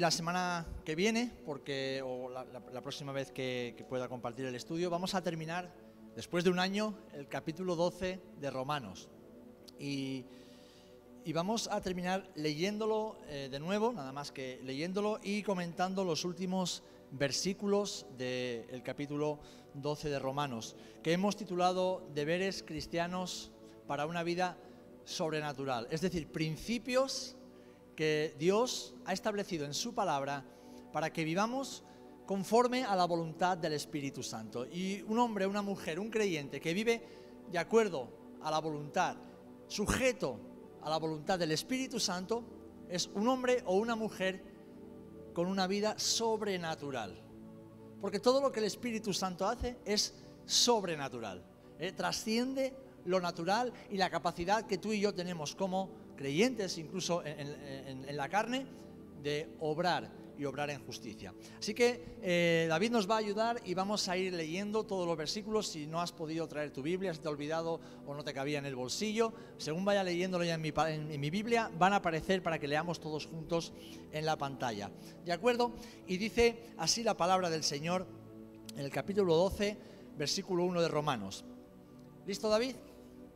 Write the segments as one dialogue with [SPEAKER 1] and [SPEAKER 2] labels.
[SPEAKER 1] la semana que viene, porque, o la, próxima vez que, pueda compartir el estudio, vamos a terminar, después de un año, el capítulo 12 de Romanos. Y, y vamos a terminar leyéndolo eh, de nuevo, nada más que leyéndolo y comentando los últimos versículos del capítulo 12 de Romanos, que hemos titulado Deberes cristianos para una vida sobrenatural, es decir, principios que Dios ha establecido en su palabra para que vivamos conforme a la voluntad del Espíritu Santo. Y un hombre, una mujer, un creyente que vive de acuerdo a la voluntad, sujeto a la voluntad del Espíritu Santo, es un hombre o una mujer con una vida sobrenatural. Porque todo lo que el Espíritu Santo hace es sobrenatural. ¿eh? Trasciende lo natural y la capacidad que tú y yo tenemos como creyentes, incluso en, la carne, de obrar y obrar en justicia. Así que eh, David nos va a ayudar y vamos a ir leyendo todos los versículos. Si no has podido traer tu Biblia, si te olvidado o no te cabía en el bolsillo, según vaya leyéndolo ya en mi, en- en mi Biblia, van a aparecer para que leamos todos juntos en la pantalla. ¿De acuerdo? Y dice así la palabra del Señor en el capítulo 12, versículo 1 de Romanos. ¿Listo David?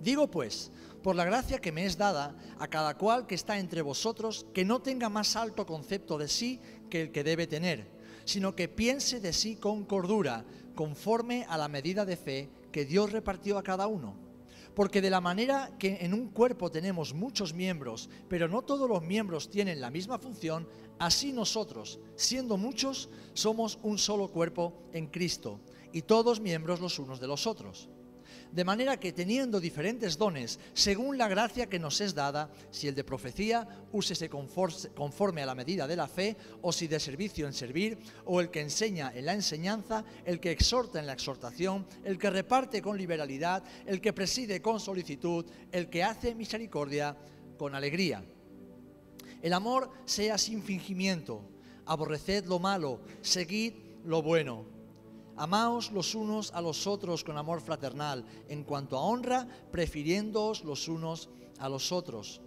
[SPEAKER 1] Digo pues, por la gracia que me es dada a cada cual que está entre vosotros, que no tenga más alto concepto de sí que el que debe tener, sino que piense de sí con cordura, conforme a la medida de fe que Dios repartió a cada uno. Porque de la manera que en un cuerpo tenemos muchos miembros, pero no todos los miembros tienen la misma función, así nosotros, siendo muchos, somos un solo cuerpo en Cristo, y todos miembros los unos de los otros. De manera que teniendo diferentes dones, según la gracia que nos es dada, si el de profecía, úsese confor- conforme a la medida de la fe, o si de servicio en servir, o el que enseña en la enseñanza, el que exhorta en la exhortación, el que reparte con liberalidad, el que preside con solicitud, el que hace misericordia con alegría. El amor sea sin fingimiento, aborreced lo malo, seguid lo bueno. Amaos los unos a los otros con amor fraternal, en cuanto a honra, prefiriéndoos los unos a los otros.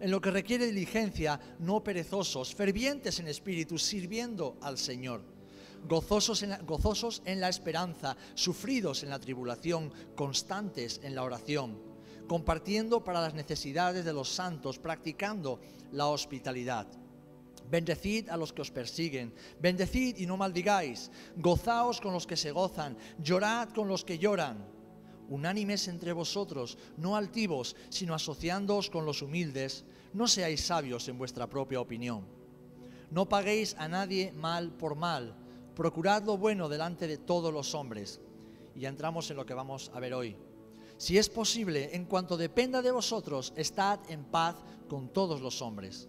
[SPEAKER 1] En lo que requiere diligencia, no perezosos, fervientes en espíritu, sirviendo al Señor. Gozosos en, la, gozosos en la esperanza, sufridos en la tribulación, constantes en la oración, compartiendo para las necesidades de los santos, practicando la hospitalidad. Bendecid a los que os persiguen, bendecid y no maldigáis, gozaos con los que se gozan, llorad con los que lloran. Unánimes entre vosotros, no altivos, sino asociándoos con los humildes, no seáis sabios en vuestra propia opinión. No paguéis a nadie mal por mal, procurad lo bueno delante de todos los hombres. Y ya entramos en lo que vamos a ver hoy. Si es posible, en cuanto dependa de vosotros, estad en paz con todos los hombres.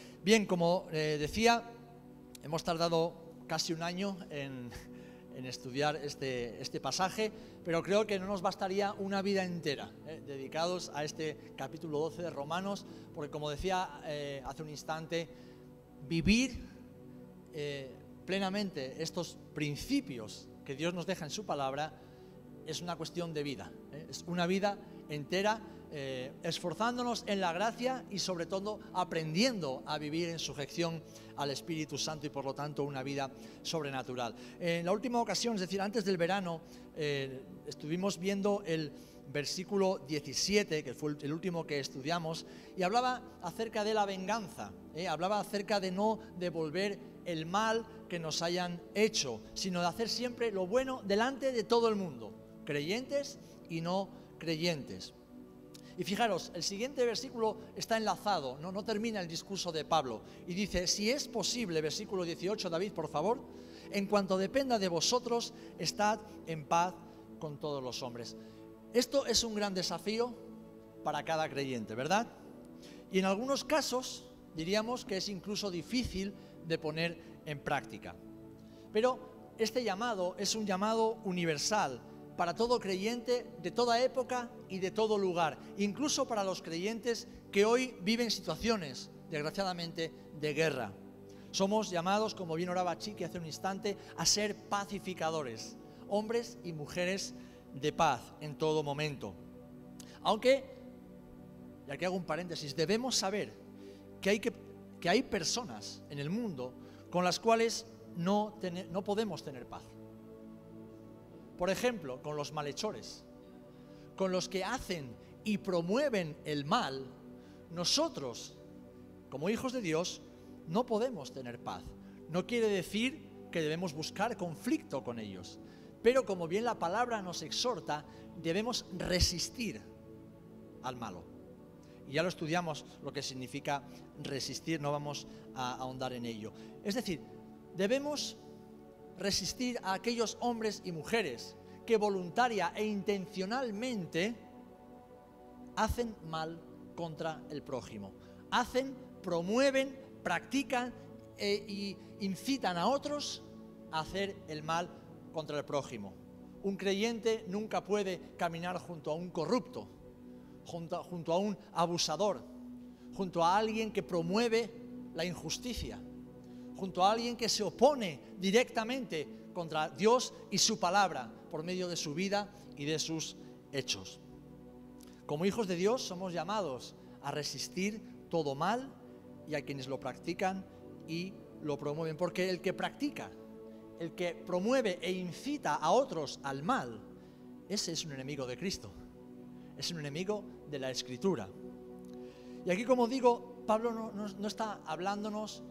[SPEAKER 1] Bien, como eh, decía, hemos tardado casi un año en, en estudiar este, este, pasaje, pero creo que no nos bastaría una vida entera eh, dedicados a este capítulo 12 de Romanos, porque como decía eh, hace un instante, vivir plenamente estos principios que Dios nos deja en su palabra es una cuestión de vida, es una vida entera eh, esforzándonos en la gracia y sobre todo aprendiendo a vivir en sujeción al Espíritu Santo y por lo tanto una vida sobrenatural. En la última ocasión, es decir, antes del verano, eh, estuvimos viendo el versículo 17, que fue el último que estudiamos, y hablaba acerca de la venganza, ¿eh? hablaba acerca de no devolver el mal que nos hayan hecho, sino de hacer siempre lo bueno delante de todo el mundo, creyentes y no creyentes. Y fijaros, el siguiente versículo está enlazado, no, termina el discurso de Pablo. Y dice, si es posible, versículo 18, David, por favor, en cuanto dependa de vosotros, estad en paz con todos los hombres. Esto es un gran desafío para cada creyente, ¿verdad? Y en algunos casos diríamos que es incluso difícil de poner en práctica. Pero este llamado es un llamado universal para todo creyente de toda época y de todo lugar, incluso para los creyentes que hoy viven situaciones, desgraciadamente, de guerra. Somos llamados, como bien oraba Chiqui hace un instante, a ser pacificadores, hombres y mujeres de paz en todo momento. Aunque, y aquí hago un paréntesis, debemos saber que hay, que, que hay personas en el mundo con las cuales no, no podemos tener paz. Por ejemplo, con los malhechores, con los que hacen y promueven el mal, nosotros, como hijos de Dios, no podemos tener paz. No quiere decir que debemos buscar conflicto con ellos, pero como bien la palabra nos exhorta, debemos resistir al malo. Y ya lo estudiamos lo que significa resistir, no vamos a ahondar en ello. Es decir, debemos resistir a aquellos hombres y mujeres que voluntaria e intencionalmente hacen mal contra el prójimo. Hacen, promueven, practican e incitan a otros a hacer el mal contra el prójimo. Un creyente nunca puede caminar junto a un corrupto, junto a un abusador, junto a alguien que promueve la injusticia, junto a alguien que se opone directamente contra Dios y su palabra por medio de su vida y de sus hechos. Como hijos de Dios somos llamados a resistir todo mal y a quienes lo practican y lo promueven, porque el que practica el que promueve e incita a otros al mal, ese es un enemigo de Cristo, es un enemigo de la Escritura. Y aquí, como digo, Pablo no, está hablándonos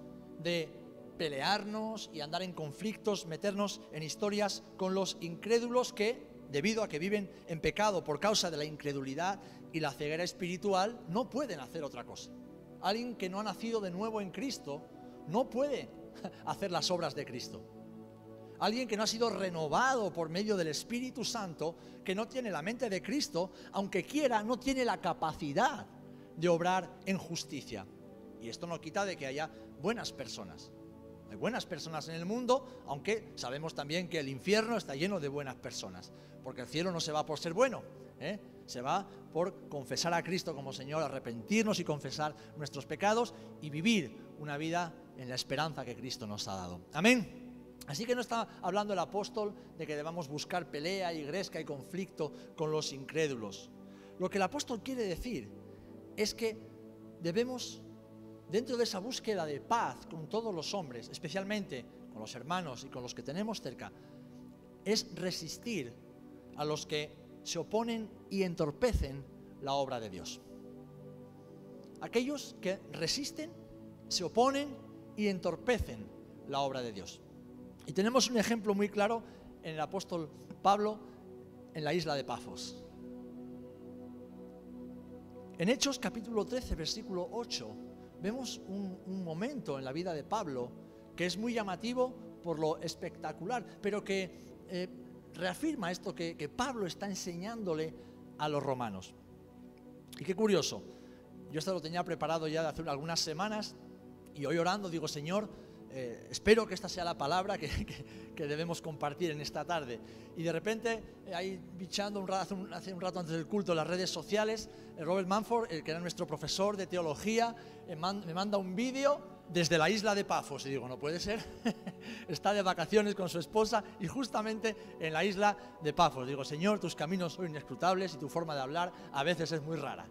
[SPEAKER 1] de pelearnos y andar en conflictos, meternos en historias con los incrédulos que, debido a que viven en pecado por causa de la incredulidad y la ceguera espiritual, no pueden hacer otra cosa. Alguien que no ha nacido de nuevo en Cristo no puede hacer las obras de Cristo alguien que no ha sido renovado por medio del Espíritu Santo, que no tiene la mente de Cristo, aunque quiera, no tiene la capacidad de obrar en justicia. Y esto no quita de que haya buenas personas. Hay buenas personas en el mundo, aunque sabemos también que el infierno está lleno de buenas personas, porque el cielo no se va por ser bueno, ¿eh? se va por confesar a Cristo como Señor, arrepentirnos y confesar nuestros pecados y vivir una vida en la esperanza que Cristo nos ha dado. Amén. Así que no está hablando el apóstol de que debamos buscar pelea y gresca y conflicto con los incrédulos. Lo que el apóstol quiere decir es que debemos, dentro de esa búsqueda de paz con todos los hombres, especialmente con los hermanos y con los que tenemos cerca, es resistir a los que se oponen y entorpecen la obra de Dios. Aquellos que resisten, se oponen y entorpecen la obra de Dios. Y tenemos un ejemplo muy claro en el apóstol Pablo en la isla de Pafos. En Hechos capítulo 13, versículo 8, vemos un, momento en la vida de Pablo que es muy llamativo por lo espectacular, pero que eh, reafirma esto que, que Pablo está enseñándole a los romanos. Y qué curioso, yo esto lo tenía preparado ya de hace algunas semanas y hoy orando digo, Señor, eh, espero que esta sea la palabra que, debemos compartir en esta tarde. Y de repente, eh, ahí bichando un rato, hace, un, rato antes del culto las redes sociales, eh, Robert Manford, el que era nuestro profesor de teología, me manda un vídeo desde la isla de Pafos. Y digo, no puede ser. Está de vacaciones con su esposa y justamente en la isla de Pafos. Digo, Señor, tus caminos son inescrutables y tu forma de hablar a veces es muy rara.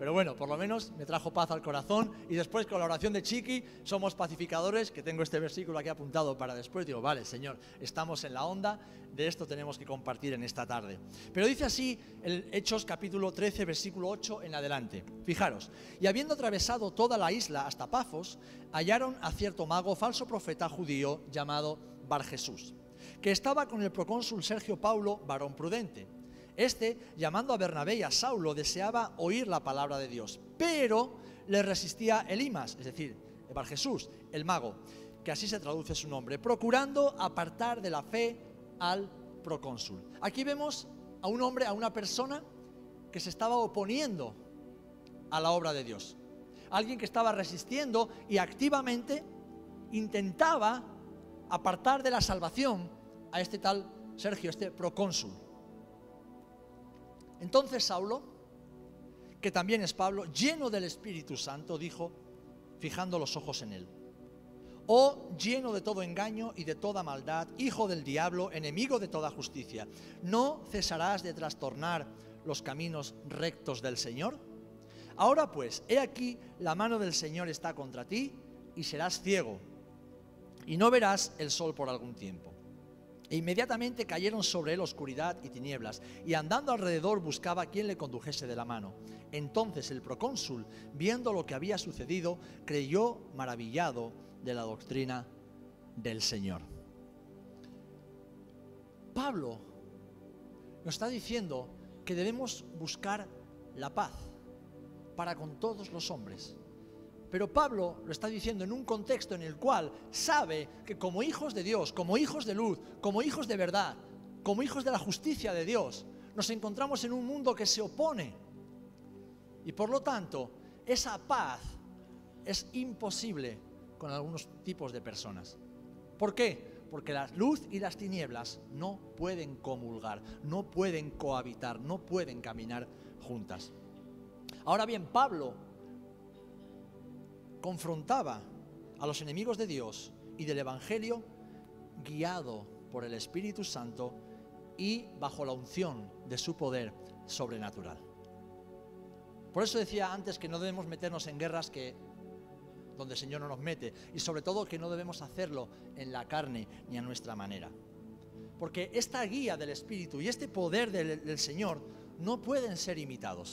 [SPEAKER 1] Pero bueno, por lo menos me trajo paz al corazón y después con la oración de Chiqui somos pacificadores, que tengo este versículo aquí apuntado para después. Digo, vale, Señor, estamos en la onda, de esto tenemos que compartir en esta tarde. Pero dice así el Hechos capítulo 13, versículo 8 en adelante. Fijaros, y habiendo atravesado toda la isla hasta Pafos, hallaron a cierto mago, falso profeta judío llamado Bar Jesús, que estaba con el procónsul Sergio Paulo, varón prudente Este, llamando a Bernabé y a Saulo, deseaba oír la palabra de Dios, pero le resistía Elimas, es decir, Bar Jesús, el mago, que así se traduce su nombre, procurando apartar de la fe al procónsul. Aquí vemos a un hombre, a una persona que se estaba oponiendo a la obra de Dios. Alguien que estaba resistiendo y activamente intentaba apartar de la salvación a este tal Sergio, este procónsul. Entonces Saulo, que también es Pablo, lleno del Espíritu Santo, dijo, fijando los ojos en él, oh lleno de todo engaño y de toda maldad, hijo del diablo, enemigo de toda justicia, ¿no cesarás de trastornar los caminos rectos del Señor? Ahora pues, he aquí, la mano del Señor está contra ti y serás ciego y no verás el sol por algún tiempo. E inmediatamente cayeron sobre él oscuridad y tinieblas, y andando alrededor buscaba a quien le condujese de la mano. Entonces el procónsul, viendo lo que había sucedido, creyó maravillado de la doctrina del Señor. Pablo nos está diciendo que debemos buscar la paz para con todos los hombres. Pero Pablo lo está diciendo en un contexto en el cual sabe que como hijos de Dios, como hijos de luz, como hijos de verdad, como hijos de la justicia de Dios, nos encontramos en un mundo que se opone. Y por lo tanto, esa paz es imposible con algunos tipos de personas. ¿Por qué? Porque la luz y las tinieblas no pueden comulgar, no pueden cohabitar, no pueden caminar juntas. Ahora bien, Pablo confrontaba a los enemigos de Dios y del Evangelio guiado por el Espíritu Santo y bajo la unción de su poder sobrenatural. Por eso decía antes que no debemos meternos en guerras que donde el Señor no nos mete y sobre todo que no debemos hacerlo en la carne ni a nuestra manera. Porque esta guía del Espíritu y este poder del, del Señor no pueden ser imitados.